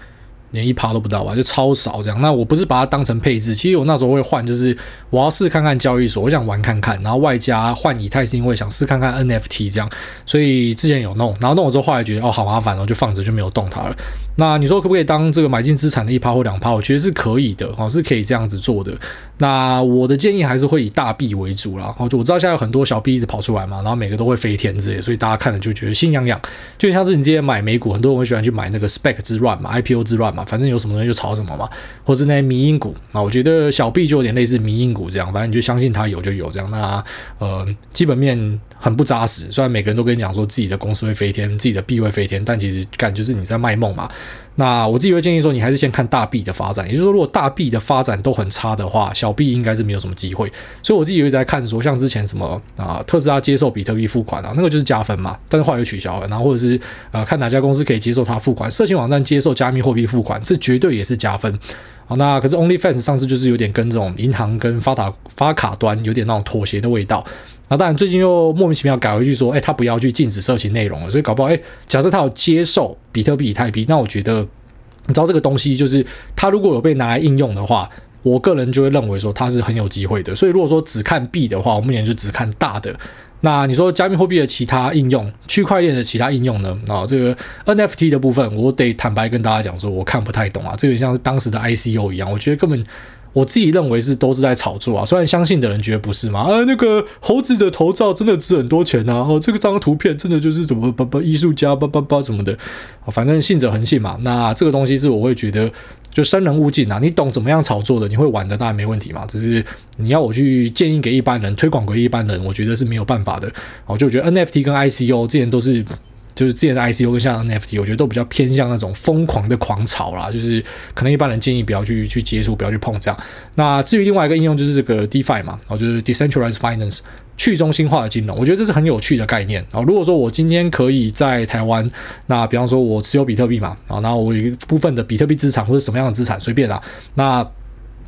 连一趴都不到吧，就超少这样。那我不是把它当成配置，其实我那时候会换，就是我要试看看交易所，我想玩看看，然后外加换以太是因为想试看看 NFT 这样，所以之前有弄，然后弄了之后后来觉得哦好麻烦，然后就放着就没有动它了。那你说可不可以当这个买进资产的一趴或两趴？我觉得是可以的，哦，是可以这样子做的。那我的建议还是会以大币为主啦。哦，就我知道现在有很多小币一直跑出来嘛，然后每个都会飞天之类，所以大家看了就觉得心痒痒。就像是你之前买美股，很多人会喜欢去买那个 spec 之乱嘛，IPO 之乱嘛，反正有什么东西就炒什么嘛，或是那些迷因股啊。我觉得小币就有点类似迷因股这样，反正你就相信它有就有这样。那呃，基本面很不扎实，虽然每个人都跟你讲说自己的公司会飞天，自己的币会飞天，但其实感觉是你在卖梦嘛。那我自己会建议说，你还是先看大币的发展。也就是说，如果大币的发展都很差的话，小币应该是没有什么机会。所以我自己一直在看说，像之前什么啊，特斯拉接受比特币付款啊，那个就是加分嘛。但是后来又取消了。然后或者是呃，看哪家公司可以接受它付款，色情网站接受加密货币付款，这绝对也是加分。好，那可是 OnlyFans 上次就是有点跟这种银行跟发卡发卡端有点那种妥协的味道。那当然，最近又莫名其妙改回去说，哎，他不要去禁止色情内容了。所以搞不好，哎，假设他有接受比特币、以太币，那我觉得，你知道这个东西就是，他如果有被拿来应用的话，我个人就会认为说它是很有机会的。所以如果说只看币的话，我目前就只看大的。那你说加密货币的其他应用、区块链的其他应用呢？啊，这个 NFT 的部分，我得坦白跟大家讲说，我看不太懂啊。这个像是当时的 ICO 一样，我觉得根本。我自己认为是都是在炒作啊，虽然相信的人觉得不是嘛，啊，那个猴子的头罩真的值很多钱啊，哦，这个张图片真的就是什么叭叭艺术家叭叭叭什么的，反正信者恒信嘛。那这个东西是我会觉得就生人勿近啊，你懂怎么样炒作的，你会玩的当然没问题嘛，只是你要我去建议给一般人推广给一般人，我觉得是没有办法的。我就觉得 NFT 跟 ICO 之前都是。就是之前的 ICO 跟像 NFT，我觉得都比较偏向那种疯狂的狂潮啦，就是可能一般人建议不要去去接触，不要去碰这样。那至于另外一个应用就是这个 DeFi 嘛，然后就是 Decentralized Finance 去中心化的金融，我觉得这是很有趣的概念啊。如果说我今天可以在台湾，那比方说我持有比特币嘛，啊，然后我有一部分的比特币资产或者什么样的资产随便啦，那。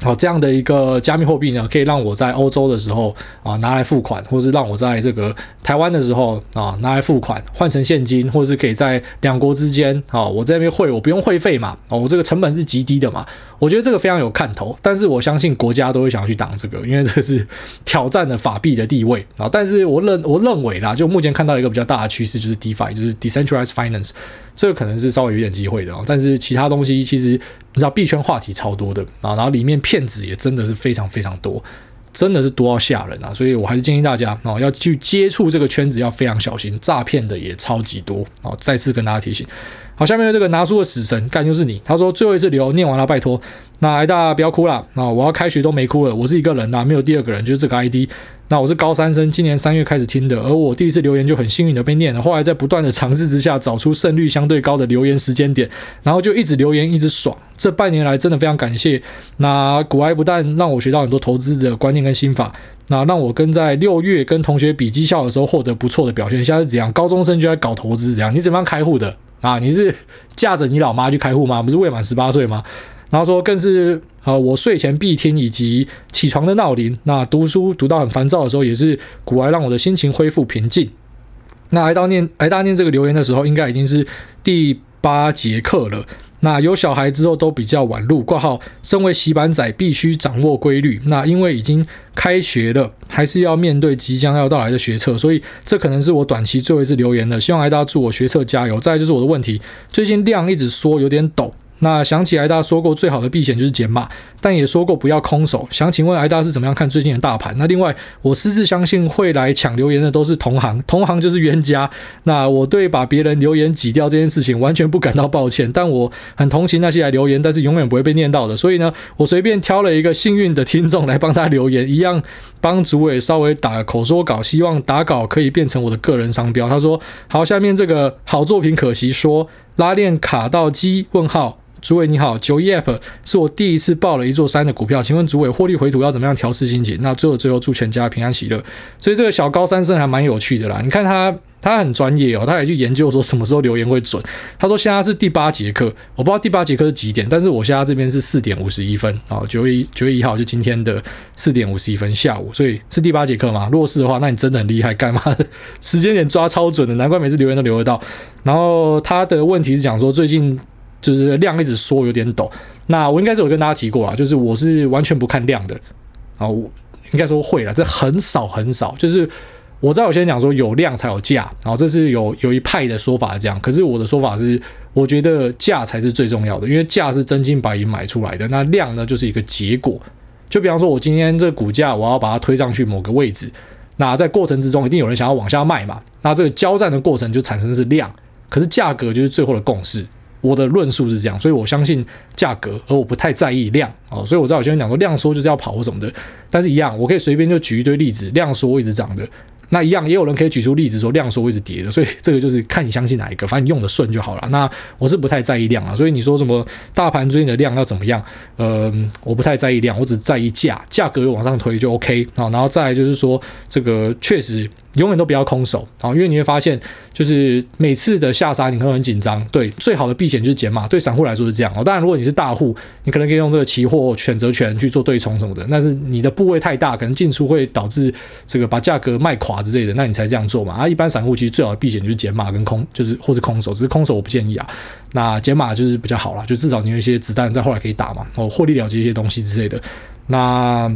好，这样的一个加密货币呢，可以让我在欧洲的时候啊拿来付款，或者是让我在这个台湾的时候啊拿来付款，换成现金，或者是可以在两国之间啊，我在那边汇，我不用汇费嘛，哦，我这个成本是极低的嘛，我觉得这个非常有看头。但是我相信国家都会想要去挡这个，因为这是挑战了法币的地位啊。但是我认我认为啦，就目前看到一个比较大的趋势，就是 DeFi，就是 Decentralized Finance。这个可能是稍微有点机会的，但是其他东西其实你知道币圈话题超多的啊，然后里面骗子也真的是非常非常多，真的是多到吓人啊！所以我还是建议大家啊，要去接触这个圈子要非常小心，诈骗的也超级多啊！再次跟大家提醒。好，下面的这个拿书的死神干就是你，他说最后一次留念完了，拜托，那大家不要哭了啊！我要开学都没哭了，我是一个人呐，没有第二个人，就是这个 ID。那我是高三生，今年三月开始听的，而我第一次留言就很幸运的被念了，后来在不断的尝试之下，找出胜率相对高的留言时间点，然后就一直留言，一直爽。这半年来真的非常感谢。那古埃不但让我学到很多投资的观念跟心法，那让我跟在六月跟同学比绩效的时候获得不错的表现。现在是怎样？高中生就在搞投资，怎样？你怎么样开户的啊？你是驾着你老妈去开户吗？不是未满十八岁吗？然后说更是啊，我睡前必听以及起床的闹铃。那读书读到很烦躁的时候，也是古玩让我的心情恢复平静。那挨到念挨大念这个留言的时候，应该已经是第八节课了。那有小孩之后都比较晚入挂号，身为洗板仔必须掌握规律。那因为已经开学了，还是要面对即将要到来的学测，所以这可能是我短期最后一次留言了。希望挨大祝我学测加油。再就是我的问题，最近量一直缩有点抖。那想起挨大说过最好的避险就是减码，但也说过不要空手。想请问挨大是怎么样看最近的大盘？那另外，我私自相信会来抢留言的都是同行，同行就是冤家。那我对把别人留言挤掉这件事情完全不感到抱歉，但我很同情那些来留言但是永远不会被念到的。所以呢，我随便挑了一个幸运的听众来帮他留言，一样帮主委稍微打口说稿，希望打稿可以变成我的个人商标。他说：“好，下面这个好作品可惜说拉链卡到机？问号。”主委你好，九一 App 是我第一次报了一座山的股票，请问主委获利回吐要怎么样调试心情？那最后最后祝全家平安喜乐。所以这个小高三生还蛮有趣的啦，你看他他很专业哦，他也去研究说什么时候留言会准。他说现在是第八节课，我不知道第八节课是几点，但是我现在这边是四点五十一分啊，九月九月一号就今天的四点五十一分下午，所以是第八节课吗？如果是的话，那你真的很厉害，干嘛时间点抓超准的，难怪每次留言都留得到。然后他的问题是讲说最近。就是量一直缩有点抖，那我应该是有跟大家提过啦，就是我是完全不看量的，啊，我应该说会了，这很少很少，就是我知道有些人讲说有量才有价，然后这是有有一派的说法这样，可是我的说法是，我觉得价才是最重要的，因为价是真金白银买出来的，那量呢就是一个结果，就比方说我今天这股价我要把它推上去某个位置，那在过程之中一定有人想要往下卖嘛，那这个交战的过程就产生是量，可是价格就是最后的共识。我的论述是这样，所以我相信价格，而我不太在意量哦。所以我知道有些人讲说量缩就是要跑或什么的，但是一样，我可以随便就举一堆例子，量缩一直涨的。那一样也有人可以举出例子说量缩会一直跌的，所以这个就是看你相信哪一个，反正你用的顺就好了。那我是不太在意量啊，所以你说什么大盘最近的量要怎么样？呃，我不太在意量，我只在意价，价格往上推就 OK 啊。然后再来就是说这个确实。永远都不要空手啊，因为你会发现，就是每次的下杀你可能很紧张。对，最好的避险就是减码。对散户来说是这样哦。当然，如果你是大户，你可能可以用这个期货选择权去做对冲什么的。但是你的部位太大，可能进出会导致这个把价格卖垮之类的，那你才这样做嘛。啊，一般散户其实最好的避险就是减码跟空，就是或是空手。只是空手我不建议啊。那减码就是比较好啦，就至少你有一些子弹在后来可以打嘛，哦，获利了结一些东西之类的。那。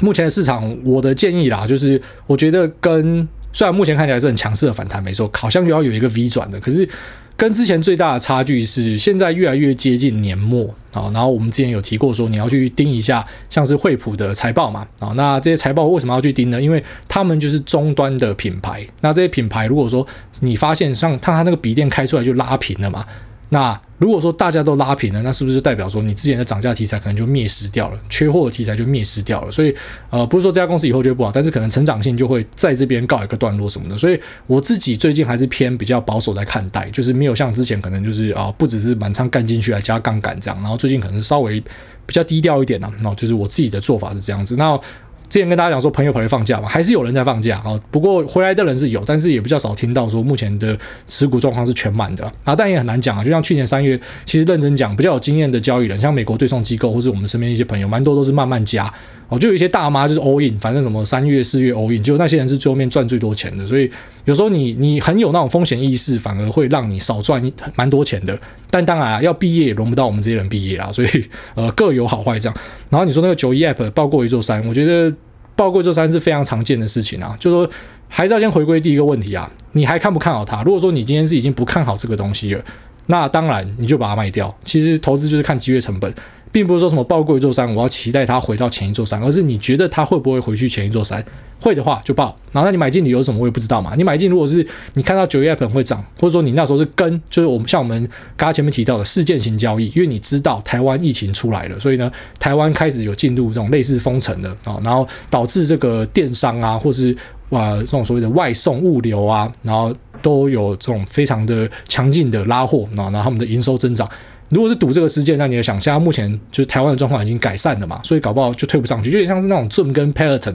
目前的市场，我的建议啦，就是我觉得跟虽然目前看起来是很强势的反弹，没错，好像又要有一个 V 转的，可是跟之前最大的差距是，现在越来越接近年末啊。然后我们之前有提过说，你要去盯一下，像是惠普的财报嘛啊。那这些财报为什么要去盯呢？因为他们就是终端的品牌。那这些品牌，如果说你发现像它那个笔电开出来就拉平了嘛。那如果说大家都拉平了，那是不是代表说你之前的涨价题材可能就灭失掉了，缺货的题材就灭失掉了？所以，呃，不是说这家公司以后就不好，但是可能成长性就会在这边告一个段落什么的。所以我自己最近还是偏比较保守在看待，就是没有像之前可能就是啊，不只是满仓干进去来加杠杆这样，然后最近可能稍微比较低调一点呢。那就是我自己的做法是这样子。那。之前跟大家讲说，朋友跑去放假嘛，还是有人在放假啊。不过回来的人是有，但是也比较少听到说目前的持股状况是全满的啊。但也很难讲啊。就像去年三月，其实认真讲，比较有经验的交易人，像美国对冲机构或是我们身边一些朋友，蛮多都是慢慢加哦。就有一些大妈就是 all in，反正什么三月四月 all in，就那些人是最后面赚最多钱的。所以有时候你你很有那种风险意识，反而会让你少赚蛮多钱的。但当然啊，要毕业也轮不到我们这些人毕业啦。所以呃各有好坏这样。然后你说那个九一 app 爆过一座山，我觉得。报过这三是非常常见的事情啊，就说还是要先回归第一个问题啊，你还看不看好它？如果说你今天是已经不看好这个东西了，那当然你就把它卖掉。其实投资就是看机会成本。并不是说什么爆过一座山，我要期待它回到前一座山，而是你觉得它会不会回去前一座山？会的话就爆。然后那你买进理由什么？我也不知道嘛。你买进如果是你看到九月份会涨，或者说你那时候是跟，就是我们像我们刚刚前面提到的事件型交易，因为你知道台湾疫情出来了，所以呢，台湾开始有进入这种类似封城的啊，然后导致这个电商啊，或是啊这种所谓的外送物流啊，然后都有这种非常的强劲的拉货啊，然后他们的营收增长。如果是赌这个事件，那你也想，现在目前就是台湾的状况已经改善了嘛，所以搞不好就推不上去，就有点像是那种跟 Peloton。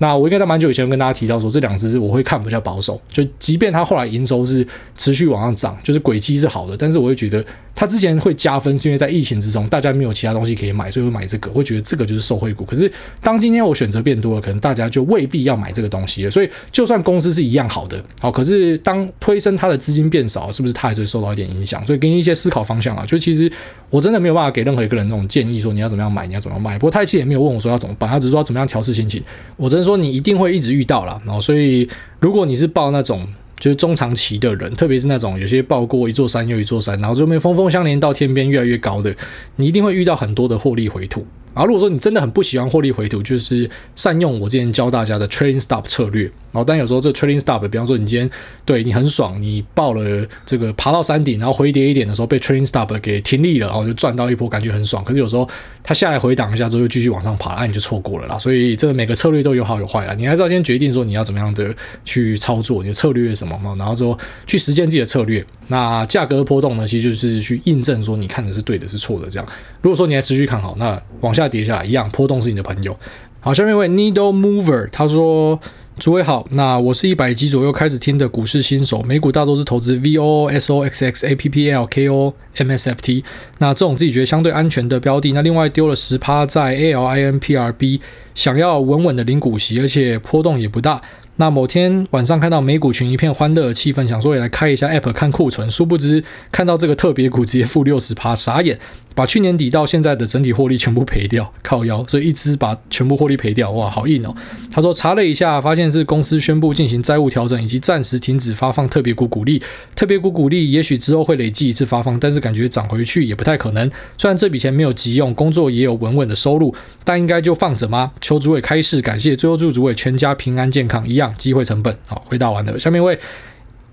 那我应该在蛮久以前跟大家提到说，这两只我会看比较保守，就即便它后来营收是持续往上涨，就是轨迹是好的，但是我会觉得它之前会加分，是因为在疫情之中大家没有其他东西可以买，所以会买这个，会觉得这个就是受惠股。可是当今天我选择变多了，可能大家就未必要买这个东西了。所以就算公司是一样好的，好，可是当推升它的资金变少，是不是它还是会受到一点影响？所以给你一些思考方向啊，就其实我真的没有办法给任何一个人那种建议，说你要怎么样买，你要怎么样卖。不过太七也没有问我说要怎么办，他只是说要怎么样调试心情。我只能说你一定会一直。遇到了，然后所以如果你是报那种就是中长期的人，特别是那种有些报过一座山又一座山，然后最后面峰峰相连到天边越来越高的，你一定会遇到很多的获利回吐。然后如果说你真的很不喜欢获利回吐，就是善用我之前教大家的 trading stop 策略。然后但有时候这 trading stop，比方说你今天对你很爽，你报了这个爬到山顶，然后回跌一点的时候被 trading stop 给停利了，然后就赚到一波，感觉很爽。可是有时候它下来回档一下之后又继续往上爬，那你就错过了啦。所以这个每个策略都有好有坏啦，你还是要先决定说你要怎么样的去操作，你的策略是什么嘛？然后说去实践自己的策略。那价格的波动呢，其实就是去印证说你看的是对的，是错的这样。如果说你还持续看好，那往下跌下来一样，波动是你的朋友。好，下面一位 Needle Mover 他说。诸位好，那我是一百集左右开始听的股市新手，美股大多是投资 V O S O X X A P P L K O M S F T，那这种自己觉得相对安全的标的，那另外丢了十趴在 ALINPRB，想要稳稳的领股息，而且波动也不大。那某天晚上看到美股群一片欢乐的气氛，想说也来开一下 App 看库存，殊不知看到这个特别股直接负六十趴，傻眼。把去年底到现在的整体获利全部赔掉，靠腰，所以一支把全部获利赔掉，哇，好硬哦。他说查了一下，发现是公司宣布进行债务调整，以及暂时停止发放特别股股利。特别股股利也许之后会累计一次发放，但是感觉涨回去也不太可能。虽然这笔钱没有急用，工作也有稳稳的收入，但应该就放着吗？求主委开示，感谢。最后祝主委全家平安健康，一样机会成本。好，回答完了。下面一位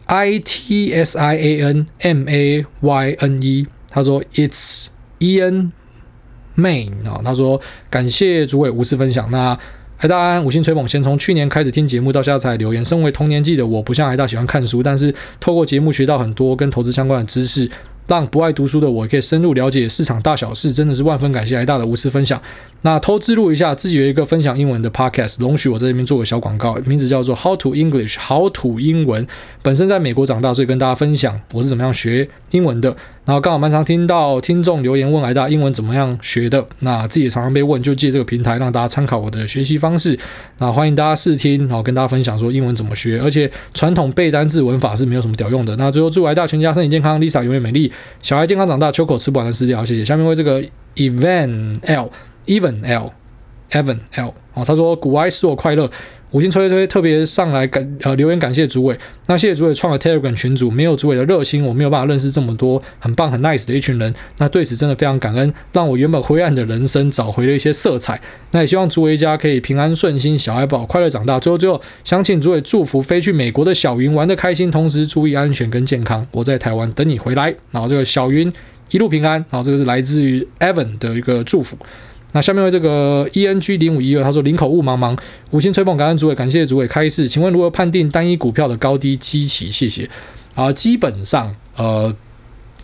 I T S I A N M A Y N E，他说 It's。Ian Main 啊，他说感谢诸位无私分享。那海大安五星吹捧，先从去年开始听节目到现在才留言。身为同年纪的我，不像海大喜欢看书，但是透过节目学到很多跟投资相关的知识。让不爱读书的我可以深入了解市场大小事，真的是万分感谢来大的无私分享。那偷自录一下，自己有一个分享英文的 podcast，容许我在这边做个小广告，名字叫做 How to English，好土英文。本身在美国长大，所以跟大家分享我是怎么样学英文的。然后刚好蛮常听到听众留言问来大英文怎么样学的，那自己也常常被问，就借这个平台让大家参考我的学习方式。那欢迎大家试听，然后跟大家分享说英文怎么学，而且传统背单字文法是没有什么屌用的。那最后祝来大全家身体健康，Lisa 永远美丽。小孩健康长大，秋口吃不完的饲料，谢谢。下面为这个 Evan L，Even L，Evan L，Evan L，哦，他说古埃使我快乐。五星吹吹特别上来感呃留言感谢主委，那谢谢主委创了 Telegram 群组，没有主委的热心，我没有办法认识这么多很棒很 nice 的一群人，那对此真的非常感恩，让我原本灰暗的人生找回了一些色彩。那也希望主委一家可以平安顺心，小孩宝快乐长大。最后最后，想请主委祝福飞去美国的小云玩得开心，同时注意安全跟健康。我在台湾等你回来。然后这个小云一路平安。然后这个是来自于 Evan 的一个祝福。那下面为这个 E N G 零五一二，他说：“林口雾茫茫，五星吹捧，感恩主委，感谢主委开示。请问如何判定单一股票的高低基期？谢谢。啊，基本上，呃，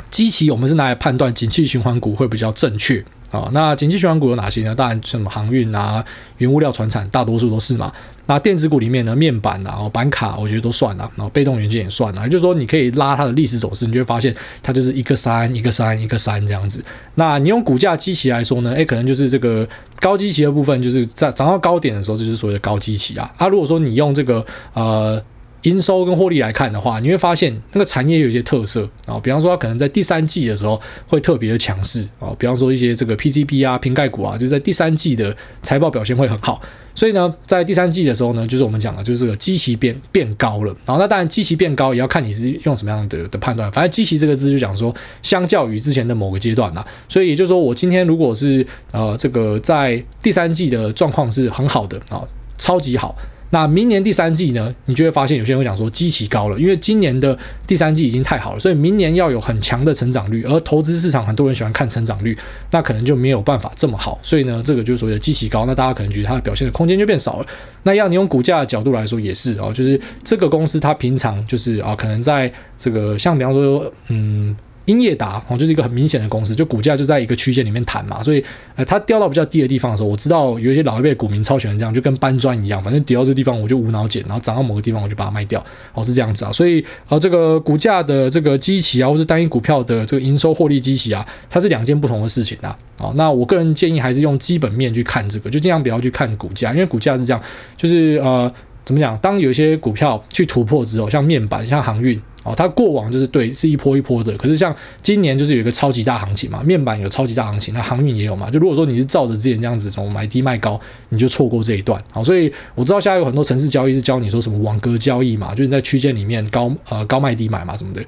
基期我们是拿来判断景气循环股会比较正确。”啊，那景气循环股有哪些呢？当然，什么航运啊、原物料、传产，大多数都是嘛。那电子股里面呢，面板啊、然后板卡，我觉得都算了。然后被动元件也算了。也就是说，你可以拉它的历史走势，你就会发现它就是一个三、一个三、一个三这样子。那你用股价基期来说呢？诶，可能就是这个高基期的部分，就是在涨到高点的时候，就是所谓的高基期啊。啊，如果说你用这个呃。营收跟获利来看的话，你会发现那个产业有一些特色啊，比方说它可能在第三季的时候会特别的强势啊，比方说一些这个 PCB 啊、瓶盖股啊，就在第三季的财报表现会很好，所以呢，在第三季的时候呢，就是我们讲的就是这个基期变变高了，然后那当然基期变高也要看你是用什么样的的判断，反正基期这个字就讲说相较于之前的某个阶段呐，所以也就是说我今天如果是呃这个在第三季的状况是很好的啊，超级好。那明年第三季呢，你就会发现有些人会讲说基期高了，因为今年的第三季已经太好了，所以明年要有很强的成长率，而投资市场很多人喜欢看成长率，那可能就没有办法这么好，所以呢，这个就是所谓的基期高，那大家可能觉得它的表现的空间就变少了。那要你用股价的角度来说也是哦，就是这个公司它平常就是啊，可能在这个像比方说嗯。英业达哦，就是一个很明显的公司，就股价就在一个区间里面弹嘛，所以呃，它掉到比较低的地方的时候，我知道有一些老一辈股民超喜欢这样，就跟搬砖一样，反正跌到这地方我就无脑捡，然后涨到某个地方我就把它卖掉，哦，是这样子啊，所以呃，这个股价的这个基期啊，或是单一股票的这个营收获利基期啊，它是两件不同的事情啊，哦，那我个人建议还是用基本面去看这个，就尽量不要去看股价，因为股价是这样，就是呃。怎么讲？当有一些股票去突破之后，像面板、像航运哦，它过往就是对是一波一波的，可是像今年就是有一个超级大行情嘛，面板有超级大行情，那航运也有嘛。就如果说你是照着之前这样子从买低卖高，你就错过这一段。好，所以我知道现在有很多城市交易是教你说什么网格交易嘛，就是在区间里面高呃高卖低买嘛什么的。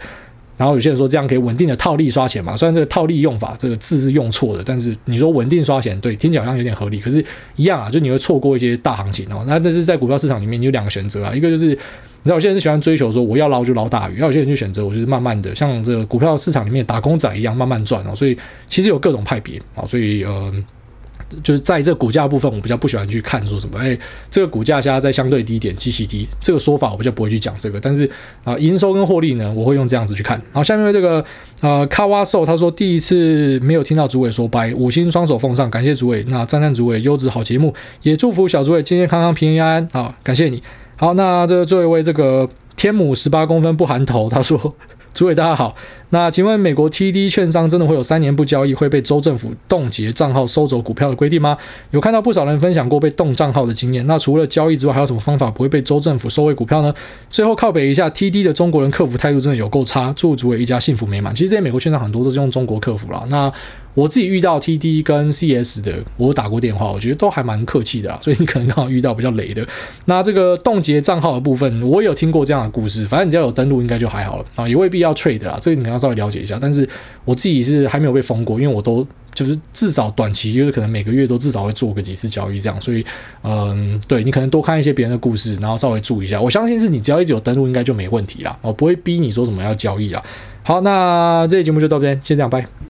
然后有些人说这样可以稳定的套利刷钱嘛，虽然这个套利用法这个字是用错的，但是你说稳定刷钱，对，听起来好像有点合理，可是一样啊，就你会错过一些大行情哦。那但是在股票市场里面，你有两个选择啊，一个就是知道有些人是喜欢追求说我要捞就捞大鱼，然后有些人就选择我就是慢慢的像这个股票市场里面打工仔一样慢慢赚哦。所以其实有各种派别啊，所以呃。就是在这股价部分，我比较不喜欢去看说什么，哎，这个股价现在在相对低点，极其低，这个说法我比较不会去讲这个。但是啊，营收跟获利呢，我会用这样子去看。好，下面这个呃，卡瓦兽他说第一次没有听到主委说拜，五星双手奉上，感谢主委。那赞赞主委优质好节目，也祝福小主委健健康康、平平安安。好，感谢你。好，那这个最后一位这个天母十八公分不含头，他说。[laughs] 诸位大家好，那请问美国 TD 券商真的会有三年不交易会被州政府冻结账号收走股票的规定吗？有看到不少人分享过被冻账号的经验，那除了交易之外，还有什么方法不会被州政府收回股票呢？最后靠北一下，TD 的中国人客服态度真的有够差，祝诸位一家幸福美满。其实这些美国券商很多都是用中国客服啦，那。我自己遇到 TD 跟 CS 的，我打过电话，我觉得都还蛮客气的啦，所以你可能刚好遇到比较雷的。那这个冻结账号的部分，我有听过这样的故事，反正你只要有登录，应该就还好了啊，也未必要 trade 啦，这个你要稍微了解一下。但是我自己是还没有被封过，因为我都就是至少短期就是可能每个月都至少会做个几次交易这样，所以嗯，对你可能多看一些别人的故事，然后稍微注意一下。我相信是你只要一直有登录，应该就没问题啦，我不会逼你说什么要交易啦。好，那这期节目就到这边，先这样，拜。